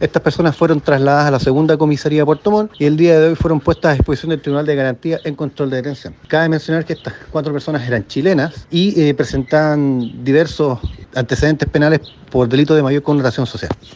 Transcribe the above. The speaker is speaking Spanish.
Estas personas fueron trasladadas a la segunda comisaría de Puerto Montt y el día de hoy fueron puestas a disposición del Tribunal de Garantía en control de detención. Cabe mencionar que estas cuatro personas eran chilenas y eh, presentaban diversos antecedentes penales por delito de mayor connotación social.